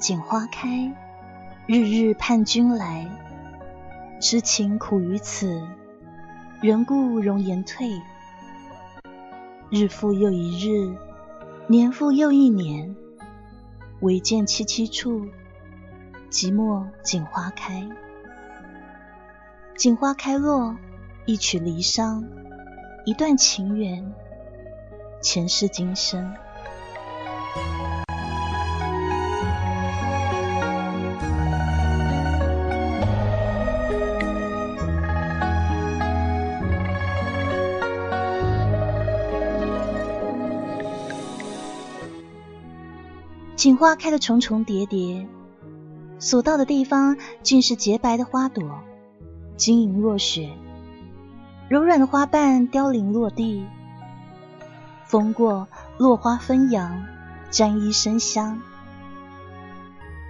锦花开，日日盼君来。痴情苦于此，人故容颜退。日复又一日，年复又一年，唯见萋萋处，寂寞锦花开。锦花开落，一曲离殇，一段情缘，前世今生。锦花开的重重叠叠，所到的地方尽是洁白的花朵，晶莹若雪。柔软的花瓣凋零落地，风过，落花纷扬，沾衣生香。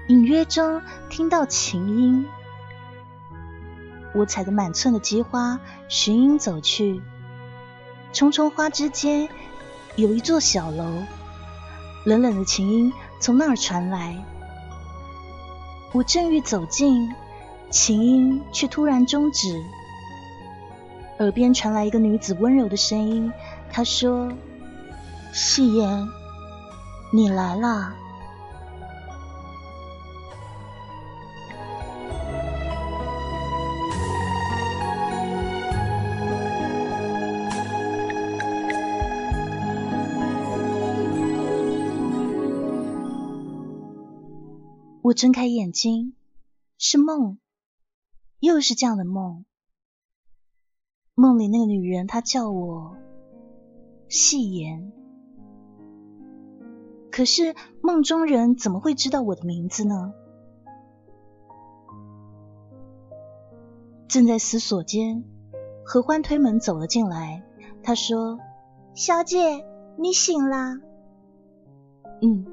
隐约中听到琴音，我采的满寸的姬花，寻音走去。重重花之间有一座小楼，冷冷的琴音。从那儿传来，我正欲走近，琴音却突然终止。耳边传来一个女子温柔的声音，她说：“夕颜，你来了。”我睁开眼睛，是梦，又是这样的梦。梦里那个女人，她叫我戏言。可是梦中人怎么会知道我的名字呢？正在思索间，何欢推门走了进来。他说：“小姐，你醒了。”嗯，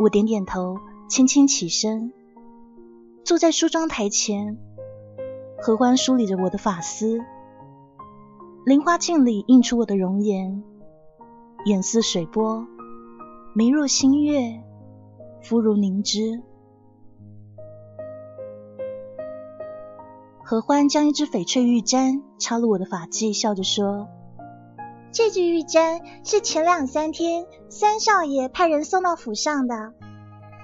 我点点头。轻轻起身，坐在梳妆台前，合欢梳理着我的发丝，菱花镜里映出我的容颜，眼似水波，眉若新月，肤如凝脂。合欢将一支翡翠玉簪插入我的发髻，笑着说：“这支玉簪是前两三天三少爷派人送到府上的。”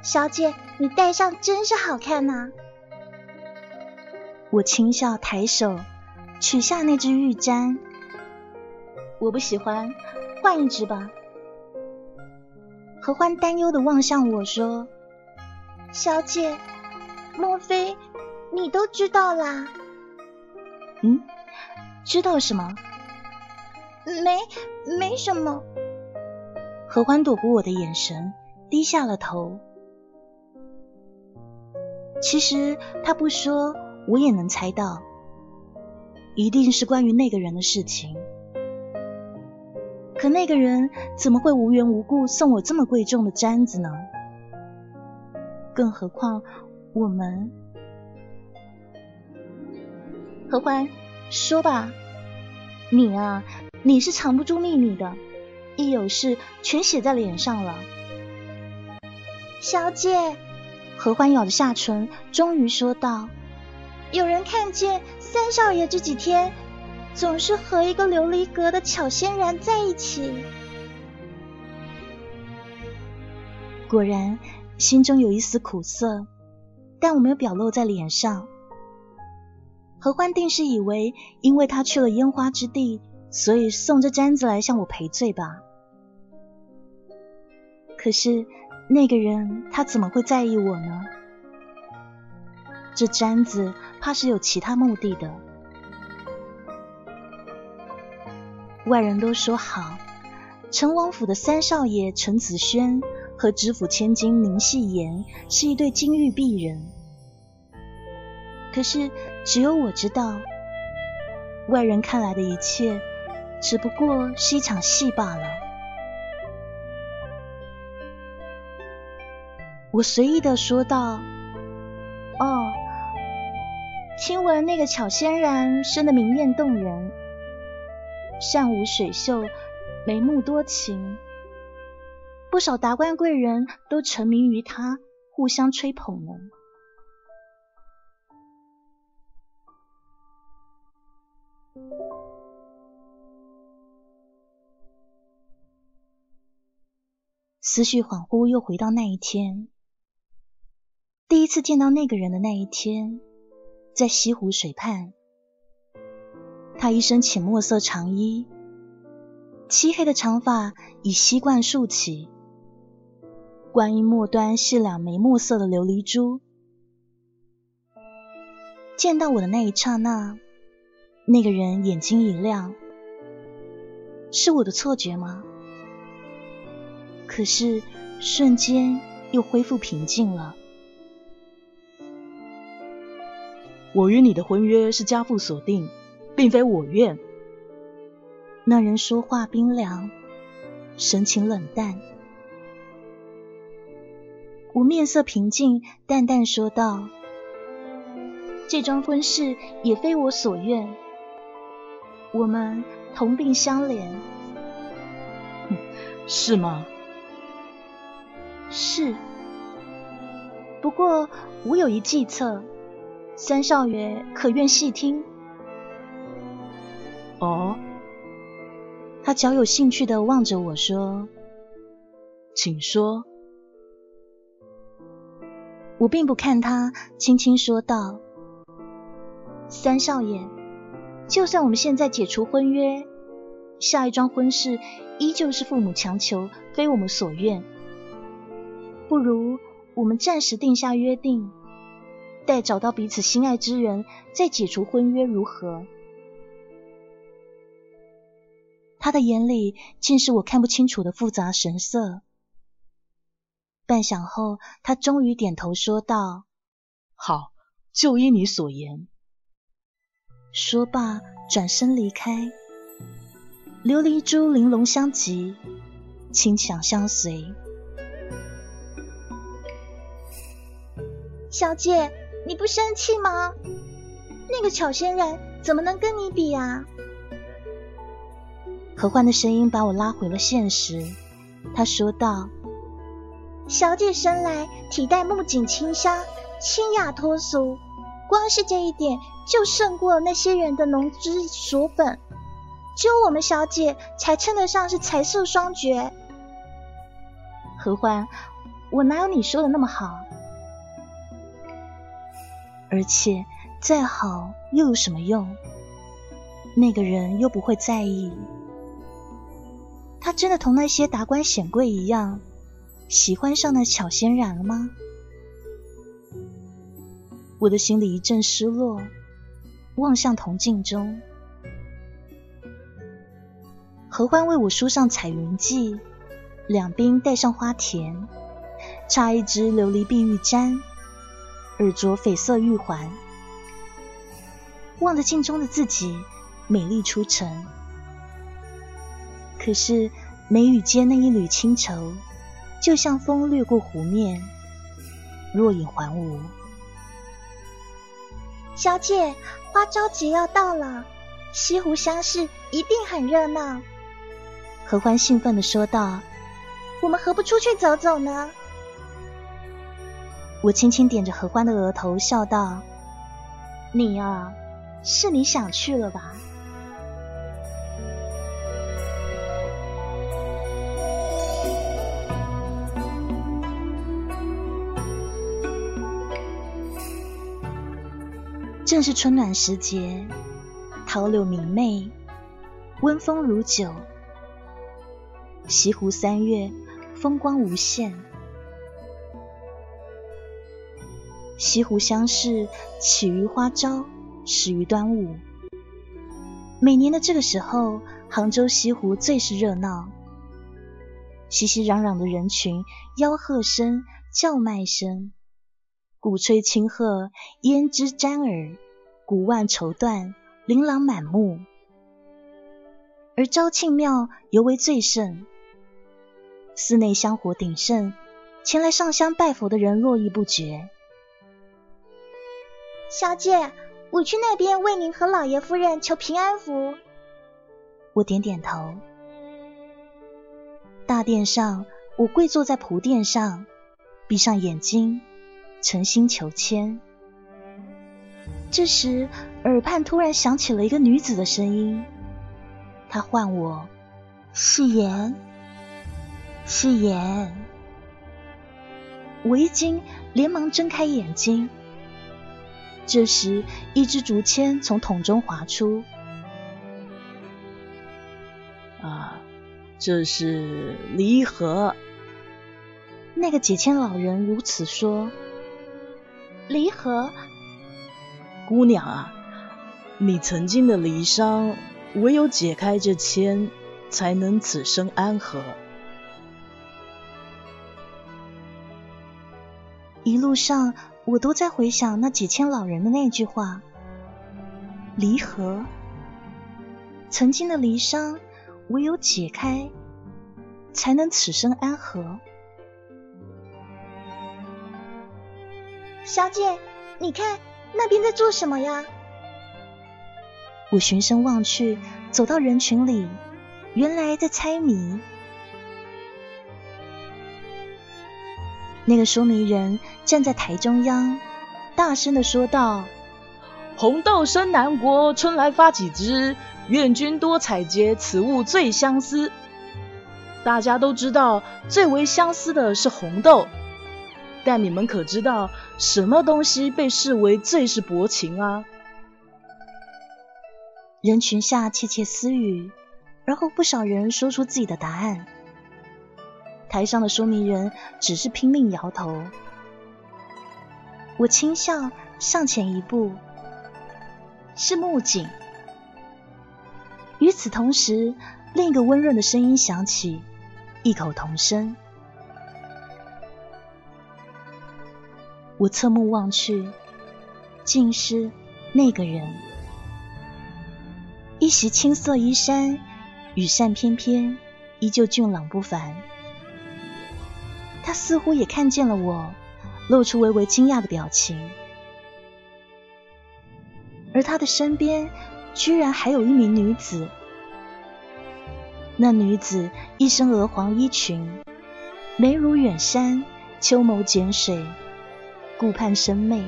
小姐，你戴上真是好看呐！我轻笑，抬手取下那只玉簪。我不喜欢，换一只吧。何欢担忧的望向我说：“小姐，莫非你都知道啦？”嗯，知道什么？没，没什么。何欢躲过我的眼神，低下了头。其实他不说，我也能猜到，一定是关于那个人的事情。可那个人怎么会无缘无故送我这么贵重的簪子呢？更何况我们……何欢，说吧，你啊，你是藏不住秘密的，一有事全写在脸上了，小姐。何欢咬着下唇，终于说道：“有人看见三少爷这几天总是和一个琉璃阁的巧仙然在一起。”果然，心中有一丝苦涩，但我没有表露在脸上。何欢定是以为，因为他去了烟花之地，所以送这簪子来向我赔罪吧。可是那个人他怎么会在意我呢？这簪子怕是有其他目的的。外人都说好，陈王府的三少爷陈子轩和知府千金宁细言是一对金玉璧人。可是只有我知道，外人看来的一切只不过是一场戏罢了。我随意的说道：“哦。”听闻那个巧仙然生得明艳动人，善舞水袖，眉目多情，不少达官贵人都沉迷于她，互相吹捧呢。思绪恍惚，又回到那一天，第一次见到那个人的那一天。在西湖水畔，他一身浅墨色长衣，漆黑的长发以锡冠束起，观音末端是两枚墨色的琉璃珠。见到我的那一刹那，那个人眼睛一亮，是我的错觉吗？可是瞬间又恢复平静了。我与你的婚约是家父所定，并非我愿。那人说话冰凉，神情冷淡。我面色平静，淡淡说道：“这桩婚事也非我所愿，我们同病相怜。”是吗？是。不过我有一计策。三少爷可愿细听？哦，他较有兴趣的望着我说：“请说。”我并不看他，轻轻说道：“三少爷，就算我们现在解除婚约，下一桩婚事依旧是父母强求，非我们所愿。不如我们暂时定下约定。”待找到彼此心爱之人，再解除婚约，如何？他的眼里尽是我看不清楚的复杂神色。半晌后，他终于点头说道：“好，就依你所言。”说罢，转身离开。琉璃珠玲珑相及，轻响相随。小姐。你不生气吗？那个巧仙人怎么能跟你比啊？何欢的声音把我拉回了现实。他说道：“小姐生来体带木槿清香，清雅脱俗，光是这一点就胜过那些人的浓脂锁粉。只有我们小姐才称得上是才色双绝。”何欢，我哪有你说的那么好？而且再好又有什么用？那个人又不会在意。他真的同那些达官显贵一样，喜欢上那巧仙染了吗？我的心里一阵失落，望向铜镜中，合欢为我梳上彩云髻，两鬓戴上花田，插一支琉璃碧玉簪。耳着绯色玉环，望着镜中的自己，美丽出尘。可是眉宇间那一缕清愁，就像风掠过湖面，若隐还无。小姐，花朝节要到了，西湖乡试一定很热闹。何欢兴奋的说道：“我们何不出去走走呢？”我轻轻点着何欢的额头，笑道：“你啊，是你想去了吧？”正是春暖时节，桃柳明媚，温风如酒。西湖三月，风光无限。西湖乡试起于花朝，始于端午。每年的这个时候，杭州西湖最是热闹，熙熙攘攘的人群，吆喝声、叫卖声，鼓吹清鹤，胭脂沾耳，鼓腕绸缎，琳琅满目。而昭庆庙尤为最盛，寺内香火鼎盛，前来上香拜佛的人络绎不绝。小姐。我去那边为您和老爷夫人求平安符。我点点头。大殿上，我跪坐在蒲垫上，闭上眼睛，诚心求签。这时，耳畔突然响起了一个女子的声音，她唤我：“誓言，誓言。”我一惊，连忙睁开眼睛。这时，一支竹签从桶中滑出。啊，这是离合。那个解签老人如此说。离合，姑娘啊，你曾经的离伤，唯有解开这签，才能此生安和。一路上。我都在回想那几千老人的那句话：离合，曾经的离伤，唯有解开，才能此生安和。小姐，你看那边在做什么呀？我循声望去，走到人群里，原来在猜谜。那个说明人站在台中央，大声的说道：“红豆生南国，春来发几枝。愿君多采撷，此物最相思。”大家都知道，最为相思的是红豆，但你们可知道，什么东西被视为最是薄情啊？人群下窃窃私语，然后不少人说出自己的答案。台上的说明人只是拼命摇头，我轻笑，上前一步，是木槿。与此同时，另一个温润的声音响起，异口同声。我侧目望去，竟是那个人，一袭青色衣衫，羽扇翩翩，依旧俊朗不凡。他似乎也看见了我，露出微微惊讶的表情。而他的身边居然还有一名女子。那女子一身鹅黄衣裙，眉如远山，秋眸剪水，顾盼生媚，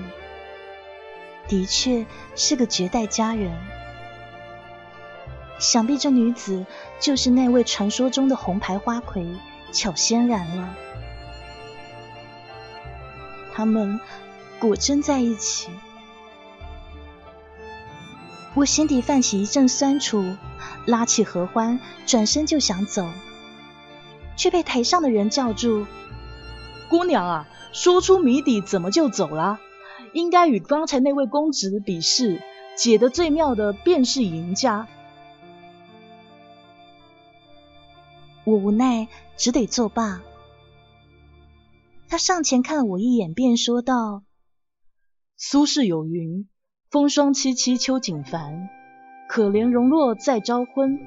的确是个绝代佳人。想必这女子就是那位传说中的红牌花魁巧仙然了。他们果真在一起，我心底泛起一阵酸楚，拉起合欢，转身就想走，却被台上的人叫住：“姑娘啊，说出谜底怎么就走了？应该与刚才那位公子比试，解得最妙的便是赢家。”我无奈，只得作罢。他上前看了我一眼，便说道：“苏轼有云：‘风霜凄凄秋景繁，可怜容若再朝昏。’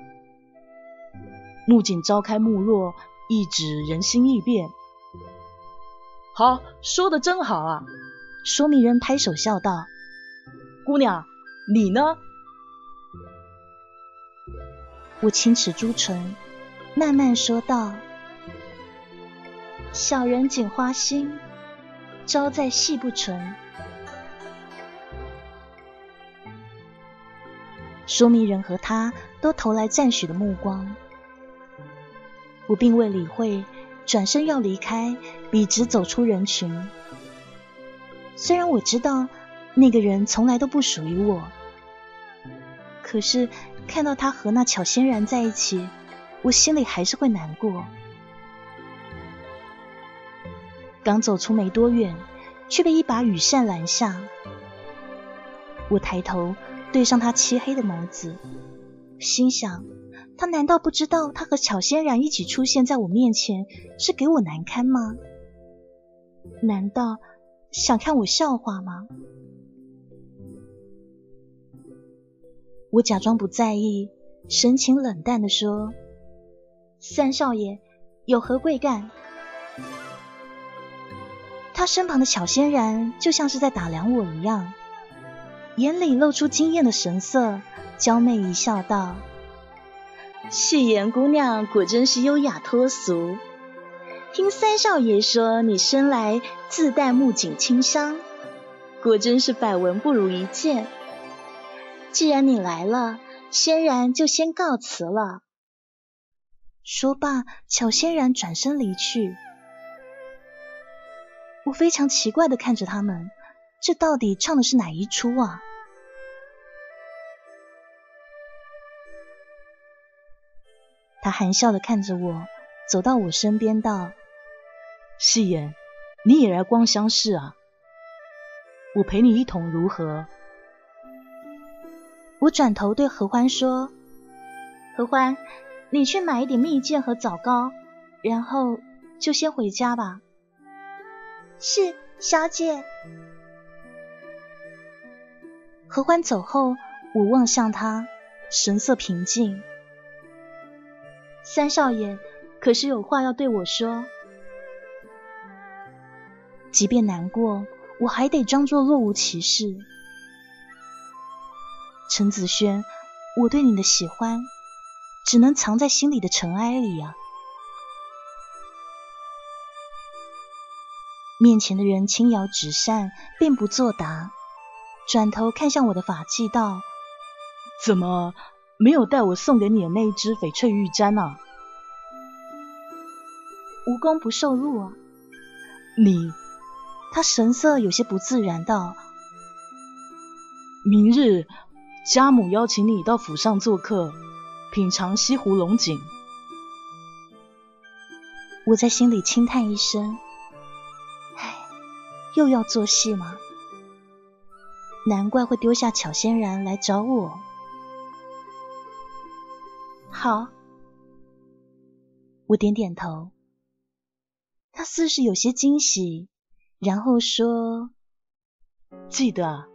木槿朝开暮落，一指人心易变。”好，说的真好啊！说谜人拍手笑道：“姑娘，你呢？”我轻齿朱唇，慢慢说道。小人锦花心，招在戏不纯。说明人和他都投来赞许的目光，我并未理会，转身要离开，笔直走出人群。虽然我知道那个人从来都不属于我，可是看到他和那巧仙然在一起，我心里还是会难过。刚走出没多远，却被一把雨扇拦下。我抬头对上他漆黑的眸子，心想：他难道不知道他和巧仙然一起出现在我面前是给我难堪吗？难道想看我笑话吗？我假装不在意，神情冷淡的说：“三少爷有何贵干？”他身旁的巧仙然就像是在打量我一样。眼里露出惊艳的神色，娇媚一笑，道：“戏言姑娘果真是优雅脱俗。听三少爷说你生来自带木槿清香，果真是百闻不如一见。既然你来了，仙然就先告辞了。”说罢，巧仙然转身离去。我非常奇怪的看着他们，这到底唱的是哪一出啊？他含笑的看着我，走到我身边道：“夕颜，你也来逛香市啊？我陪你一同如何？”我转头对何欢说：“何欢，你去买一点蜜饯和枣糕，然后就先回家吧。”“是，小姐。”何欢走后，我望向他，神色平静。三少爷，可是有话要对我说？即便难过，我还得装作若无其事。陈子轩，我对你的喜欢，只能藏在心里的尘埃里啊。面前的人轻摇纸扇，并不作答，转头看向我的法器，道：“怎么？”没有带我送给你的那一只翡翠玉簪啊！无功不受禄啊！你，他神色有些不自然道：“明日家母邀请你到府上做客，品尝西湖龙井。”我在心里轻叹一声：“唉，又要做戏吗？难怪会丢下巧仙然来找我。”好，我点点头。他似是有些惊喜，然后说：“记得啊，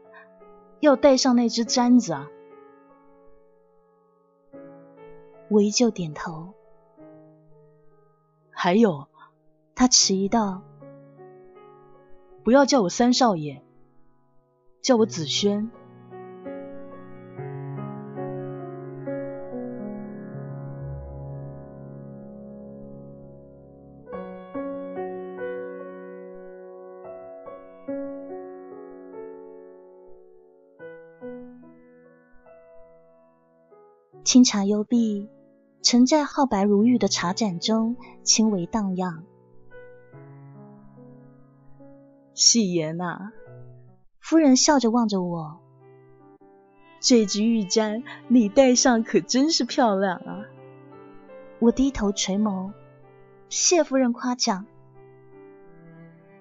要带上那只簪子啊。”我依旧点头。还有，他迟疑道：“不要叫我三少爷，叫我子轩。”清茶幽碧，沉在皓白如玉的茶盏中，轻微荡漾。戏言啊，夫人笑着望着我，这只玉簪你戴上可真是漂亮啊！我低头垂眸，谢夫人夸奖。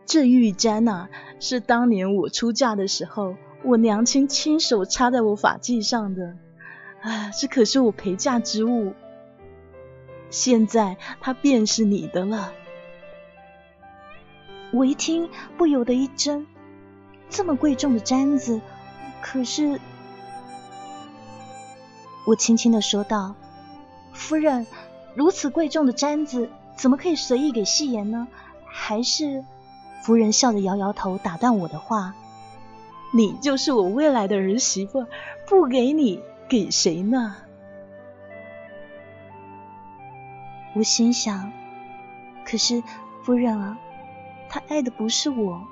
这玉簪呐，是当年我出嫁的时候，我娘亲亲手插在我发髻上的。啊，这可是我陪嫁之物，现在它便是你的了。我一听，不由得一怔，这么贵重的簪子，可是……我轻轻的说道：“夫人，如此贵重的簪子，怎么可以随意给戏言呢？还是……”夫人笑着摇摇头，打断我的话：“你就是我未来的儿媳妇，不给你。”给谁呢？我心想，可是夫人啊，他爱的不是我，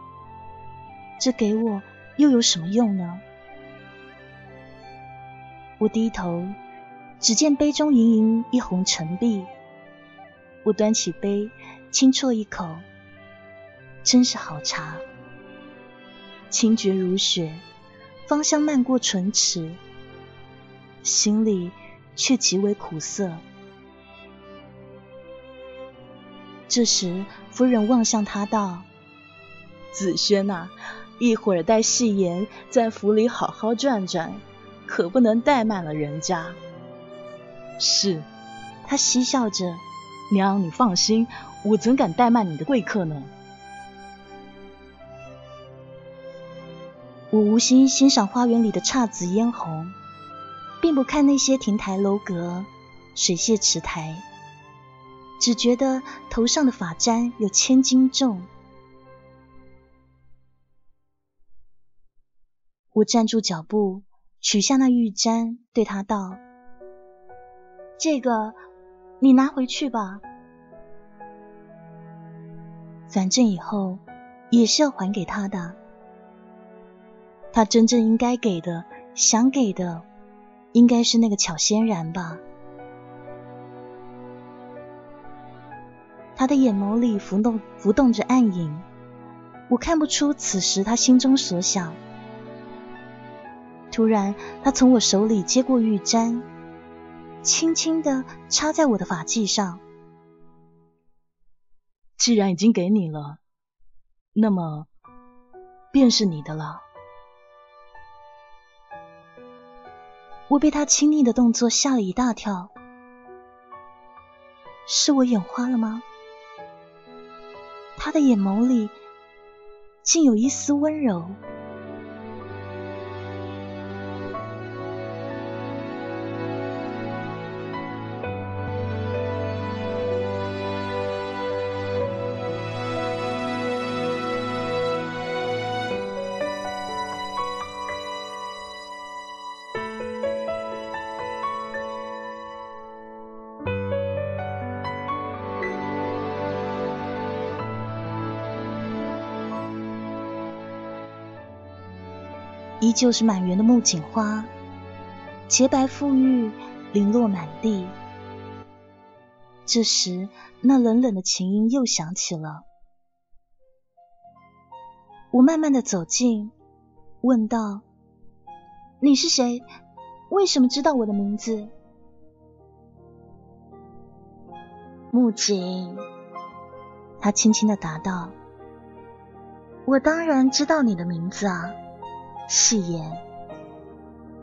这给我又有什么用呢？我低头，只见杯中盈盈一泓澄碧。我端起杯，轻啜一口，真是好茶，清绝如雪，芳香漫过唇齿。心里却极为苦涩。这时，夫人望向他道：“子轩呐，一会儿带戏言在府里好好转转，可不能怠慢了人家。是，他嬉笑着。娘，你放心，我怎敢怠慢你的贵客呢？我无心欣赏花园里的姹紫嫣红，并不看那些亭台楼阁、水榭池台，只觉得头上的发簪有千斤重。我站住脚步，取下那玉簪，对他道：“这个，你拿回去吧。反正以后也是要还给他的。”他真正应该给的，想给的，应该是那个巧仙然吧。他的眼眸里浮动浮动着暗影，我看不出此时他心中所想。突然，他从我手里接过玉簪，轻轻的插在我的发髻上。既然已经给你了，那么便是你的了。我被他亲昵的动作吓了一大跳，是我眼花了吗？他的眼眸里竟有一丝温柔。依旧是满园的木槿花，洁白馥郁，零落满地。这时，那冷冷的琴音又响起了。我慢慢的走近，问道：“你是谁？为什么知道我的名字？”木槿，他轻轻的答道：“我当然知道你的名字啊。”戏言，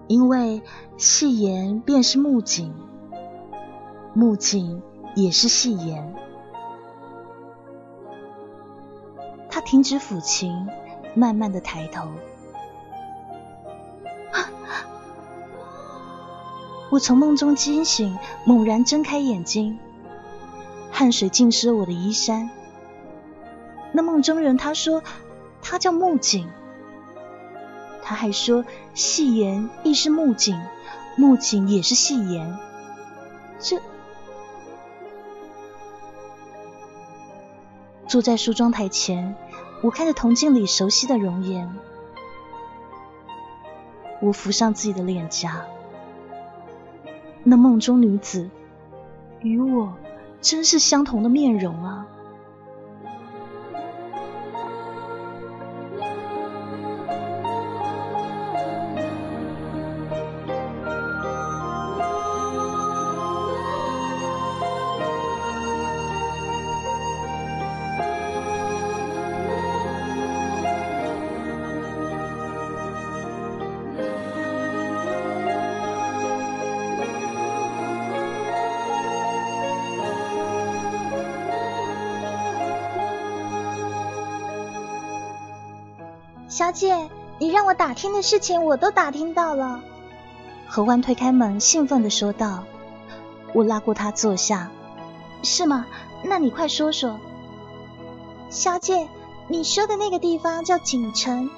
因为戏言便是木槿，木槿也是戏言。他停止抚琴，慢慢的抬头。我从梦中惊醒，猛然睁开眼睛，汗水浸湿了我的衣衫。那梦中人，他说他叫木槿。他还说，戏言亦是木槿，木槿也是戏言。这坐在梳妆台前，我看着铜镜里熟悉的容颜，我扶上自己的脸颊，那梦中女子与我真是相同的面容啊！打听的事情我都打听到了。何欢推开门，兴奋的说道。我拉过他坐下。是吗？那你快说说。小姐，你说的那个地方叫锦城，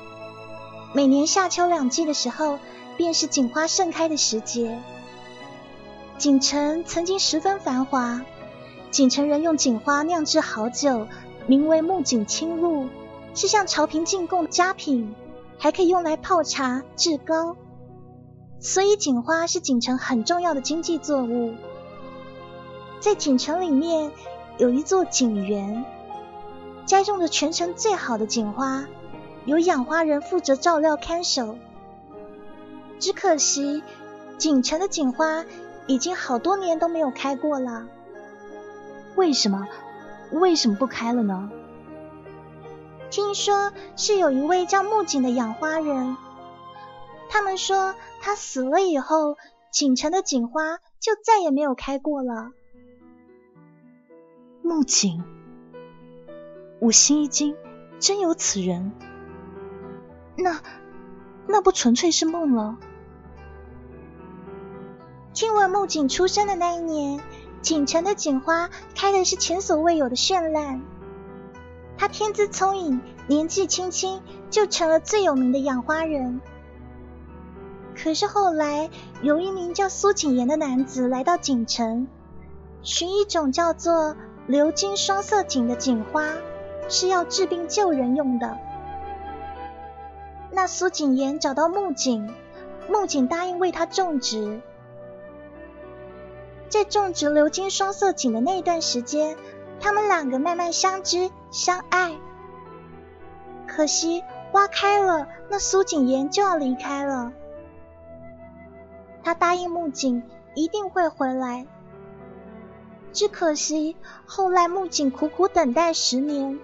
每年夏秋两季的时候，便是锦花盛开的时节。锦城曾经十分繁华，锦城人用锦花酿制好酒，名为木槿清露。是向朝廷进贡的佳品，还可以用来泡茶、制糕，所以锦花是锦城很重要的经济作物。在锦城里面有一座锦园，栽种着全城最好的锦花，由养花人负责照料看守。只可惜锦城的锦花已经好多年都没有开过了。为什么？为什么不开了呢？听说是有一位叫木槿的养花人，他们说他死了以后，锦城的锦花就再也没有开过了。木槿，我心一惊，真有此人？那那不纯粹是梦了？听闻木槿出生的那一年，锦城的锦花开的是前所未有的绚烂。他天资聪颖，年纪轻轻就成了最有名的养花人。可是后来，有一名叫苏锦言的男子来到锦城，寻一种叫做鎏金双色堇的锦花，是要治病救人用的。那苏锦言找到木槿，木槿答应为他种植。在种植鎏金双色堇的那段时间，他们两个慢慢相知相爱。可惜花开了，那苏锦言就要离开了。他答应木槿一定会回来，只可惜后来木槿苦苦等待十年，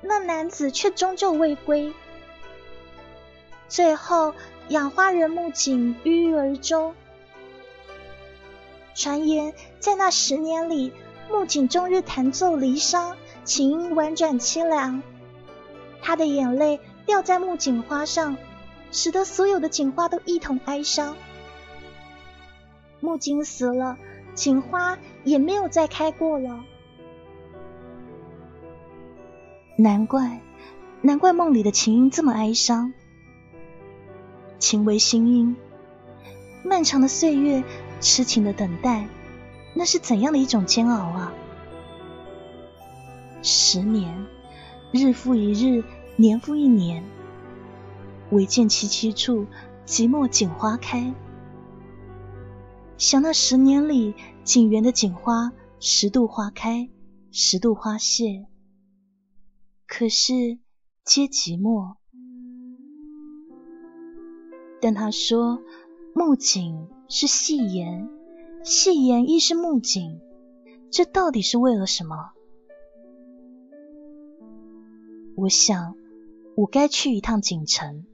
那男子却终究未归。最后养花人木槿郁郁而终。传言在那十年里，木槿终日弹奏离殇，琴音婉转凄凉。他的眼泪掉在木槿花上，使得所有的锦花都一同哀伤。木槿死了，锦花也没有再开过了。难怪，难怪梦里的琴音这么哀伤。情为心音，漫长的岁月。痴情的等待，那是怎样的一种煎熬啊！十年，日复一日，年复一年，唯见萋萋处，寂寞锦花开。想那十年里，锦园的锦花十度花开，十度花谢，可是皆寂寞。但他说，木槿。是戏言，戏言亦是木槿，这到底是为了什么？我想，我该去一趟锦城。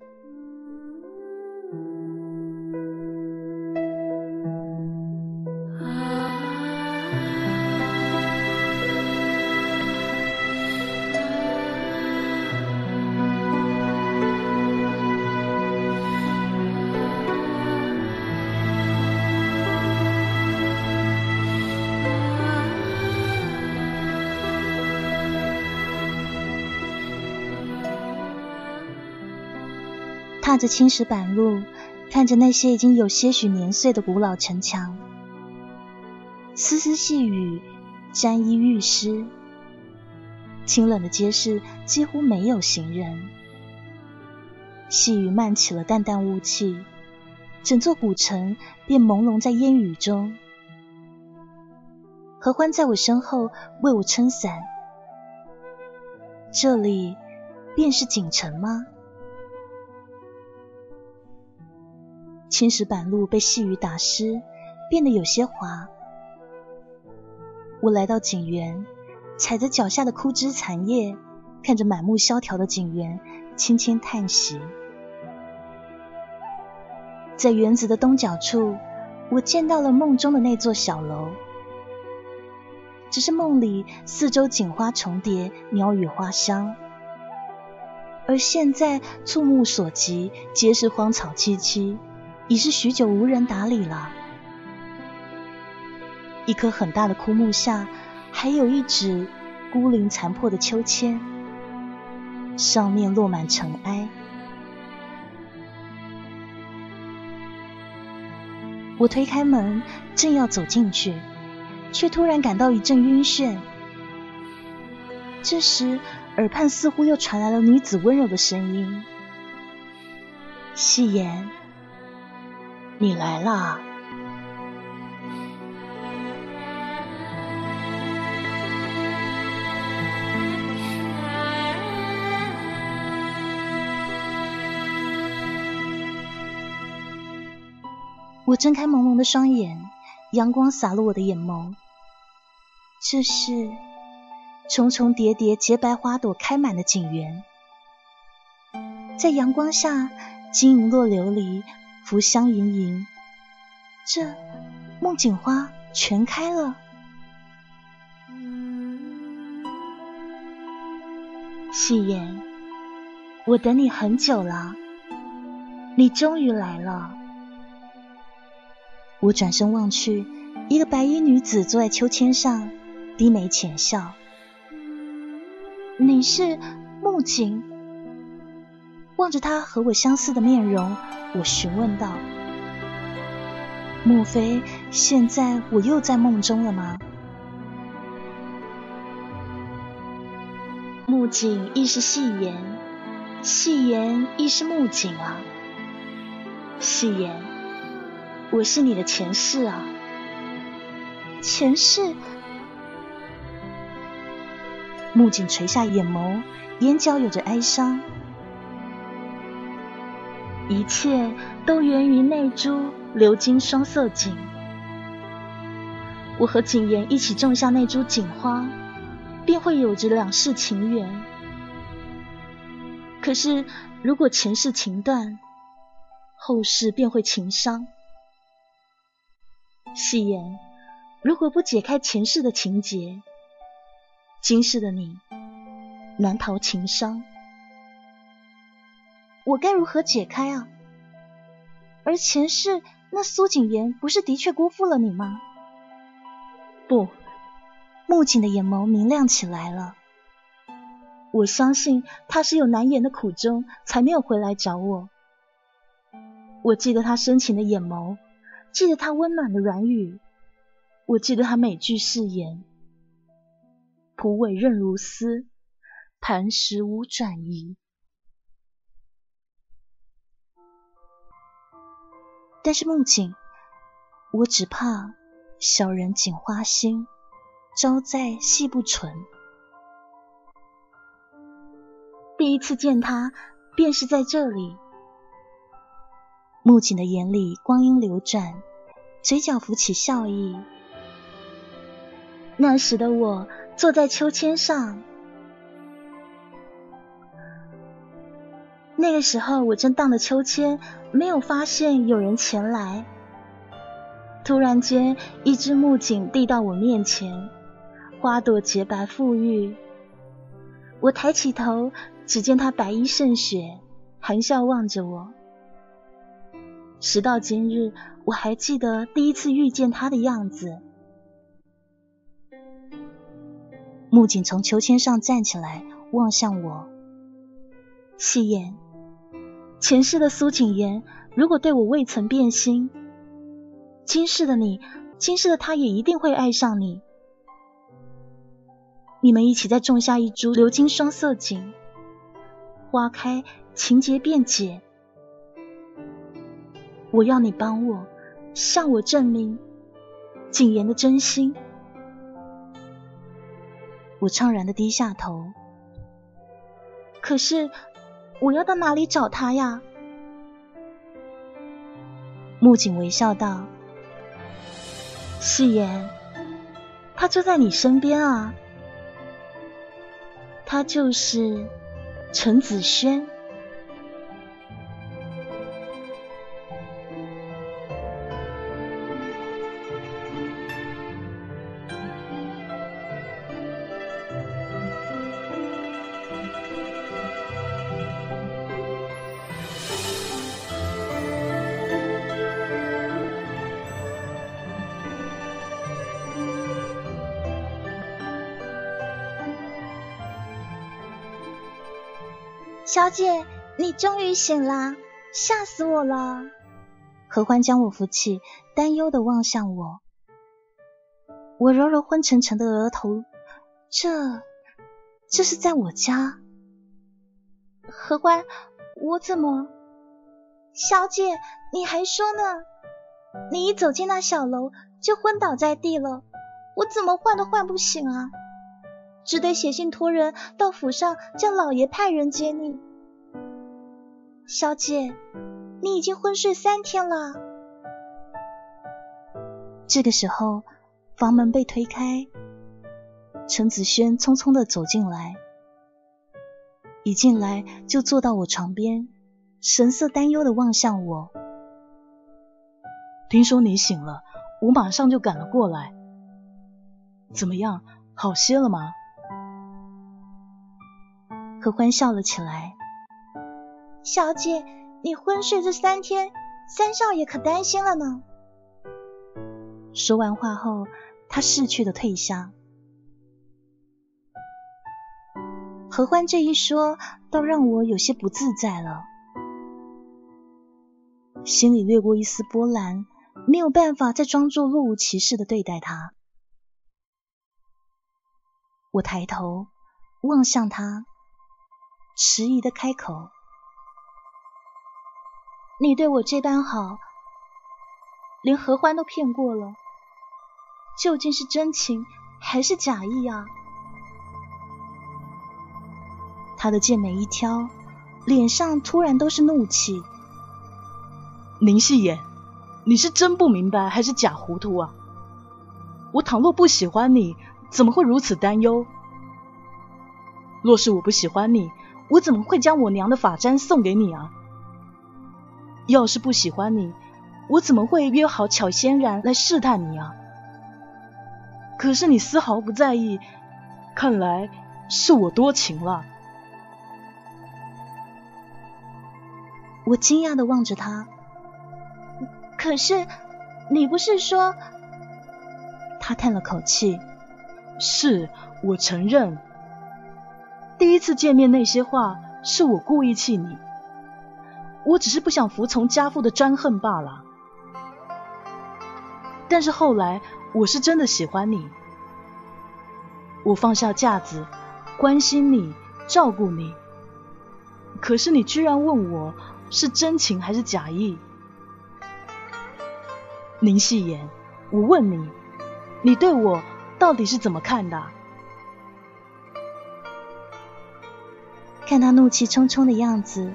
踏着青石板路，看着那些已经有些许年岁的古老城墙，丝丝细雨沾衣欲湿，清冷的街市几乎没有行人，细雨漫起了淡淡雾气，整座古城便朦胧在烟雨中。何欢在我身后为我撑伞，这里便是锦城吗？青石板路被细雨打湿，变得有些滑。我来到景园，踩着脚下的枯枝残叶，看着满目萧条的景园，轻轻叹息。在园子的东角处，我见到了梦中的那座小楼。只是梦里四周锦花重叠，鸟语花香，而现在触目所及，皆是荒草萋萋。已是许久无人打理了。一棵很大的枯木下，还有一纸孤零残破的秋千，上面落满尘埃。我推开门，正要走进去，却突然感到一阵晕眩。这时，耳畔似乎又传来了女子温柔的声音：“夕颜。”你来啦！我睁开朦胧的双眼，阳光洒落我的眼眸。这是重重叠叠、洁白花朵开满的景园，在阳光下晶莹落琉璃，浮香盈盈。这梦景花全开了。夕颜，我等你很久了，你终于来了。我转身望去，一个白衣女子坐在秋千上，低眉浅笑。你是木槿？望着他和我相似的面容，我询问道：“莫非现在我又在梦中了吗？”木槿亦是细言，细言亦是木槿啊，细言。我是你的前世啊，前世。木槿垂下眼眸，眼角有着哀伤。一切都源于那株流金双色堇。我和景言一起种下那株锦花，便会有着两世情缘。可是，如果前世情断，后世便会情伤。戏言，如果不解开前世的情结，今世的你难逃情伤。我该如何解开啊？而前世那苏景言不是的确辜负了你吗？不，木槿的眼眸明亮起来了。我相信他是有难言的苦衷，才没有回来找我。我记得他深情的眼眸。记得他温暖的软语，我记得他每句誓言，蒲苇韧如丝，磐石无转移。但是木槿，我只怕小人锦花心，招灾系不纯。第一次见他，便是在这里。木槿的眼里光阴流转，嘴角浮起笑意。那时的我坐在秋千上，那个时候我正荡着秋千，没有发现有人前来。突然间，一只木槿递到我面前，花朵洁白馥郁。我抬起头，只见他白衣胜雪，含笑望着我。时到今日，我还记得第一次遇见他的样子。木槿从秋千上站起来，望向我。夕颜，前世的苏景言，如果对我未曾变心，今世的你，今世的他也一定会爱上你。你们一起再种下一株流金双色堇，花开，情结便解。我要你帮我，向我证明景言的真心。我怅然的低下头。可是我要到哪里找他呀？木槿微笑道：“誓言，他就在你身边啊，他就是陈子轩。”姐，你终于醒了，吓死我了！何欢将我扶起，担忧的望向我。我揉揉昏沉沉的额头，这这是在我家。何欢，我怎么？小姐，你还说呢？你一走进那小楼就昏倒在地了，我怎么唤都唤不醒啊！只得写信托人到府上，叫老爷派人接你。小姐，你已经昏睡三天了。这个时候，房门被推开，陈子轩匆匆的走进来。一进来就坐到我床边，神色担忧的望向我。听说你醒了，我马上就赶了过来。怎么样，好些了吗？何欢笑了起来。小姐，你昏睡这三天，三少爷可担心了呢。说完话后，他逝去的退下。何欢这一说，倒让我有些不自在了，心里掠过一丝波澜。没有办法再装作若无其事的对待他。我抬头望向他，迟疑的开口：“你对我这般好，连何欢都骗过了，究竟是真情还是假意啊？”他的剑眉一挑，脸上突然都是怒气。宁细言。你是真不明白还是假糊涂啊？我倘若不喜欢你，怎么会如此担忧？若是我不喜欢你，我怎么会将我娘的发簪送给你啊？要是不喜欢你，我怎么会约好巧仙然来试探你啊？可是你丝毫不在意，看来是我多情了。我惊讶的望着他。可是，你不是说？他叹了口气。是我承认，第一次见面那些话是我故意气你，我只是不想服从家父的专横罢了。但是后来，我是真的喜欢你，我放下架子，关心你，照顾你。可是你居然问我是真情还是假意？林细言，我问你，你对我到底是怎么看的？看他怒气冲冲的样子，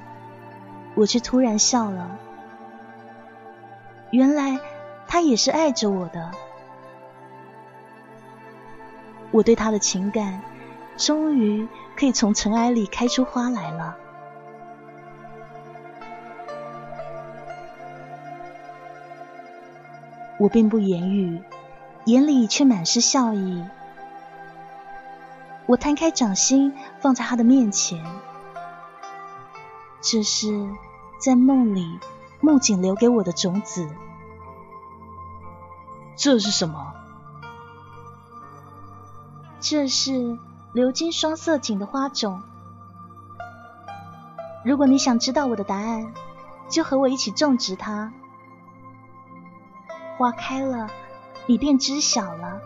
我却突然笑了。原来他也是爱着我的。我对他的情感，终于可以从尘埃里开出花来了。我并不言语，眼里却满是笑意。我摊开掌心，放在他的面前。这是在梦里木槿留给我的种子。这是什么？这是流金双色堇的花种。如果你想知道我的答案，就和我一起种植它。花开了，你便知晓了。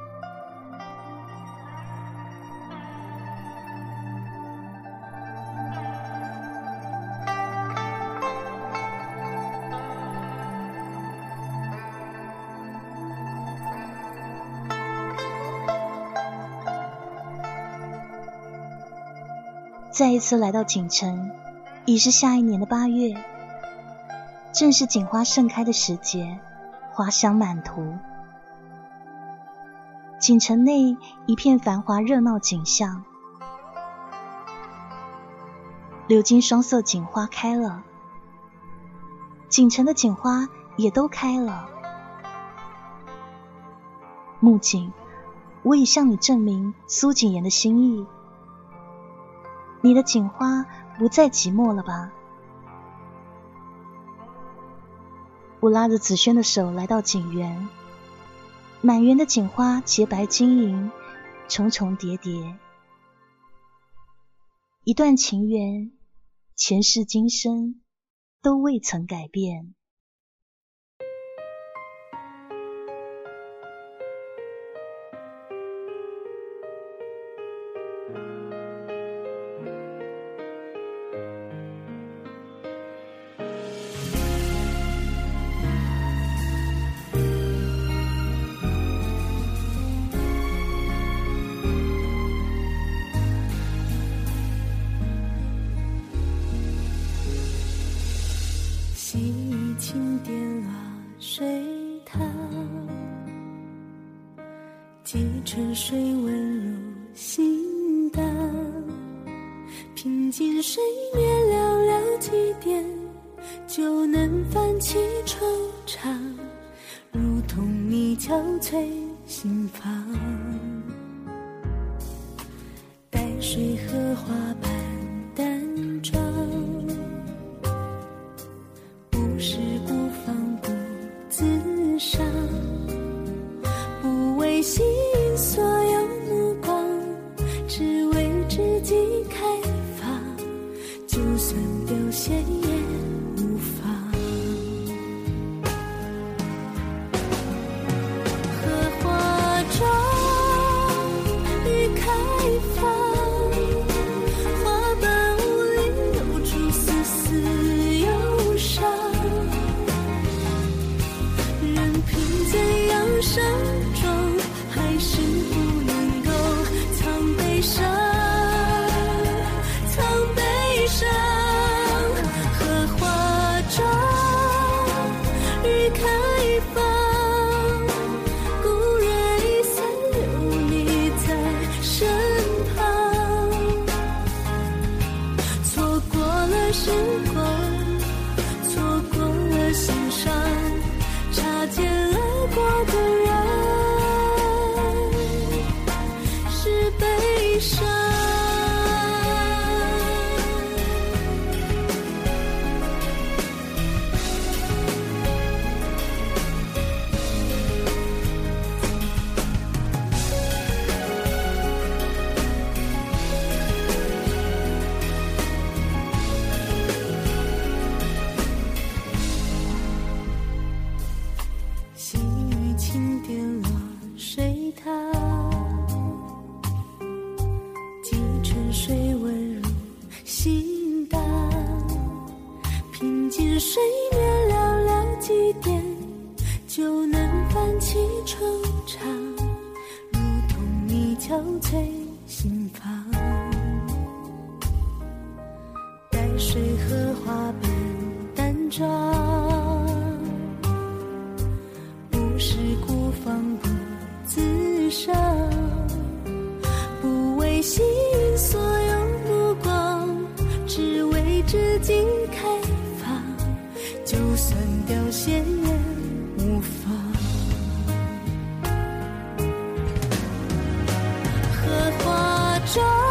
再一次来到锦城，已是下一年的八月，正是锦花盛开的时节。花香满途，锦城内一片繁华热闹景象。流金双色锦花开了，锦城的锦花也都开了。木槿，我已向你证明苏锦言的心意，你的锦花不再寂寞了吧？我拉着紫萱的手来到景园，满园的锦花洁白晶莹，重重叠叠。一段情缘，前世今生都未曾改变。心荡。平静水面寥寥几点，就能泛起惆怅，如同你憔悴心房。淡水荷花般淡妆。说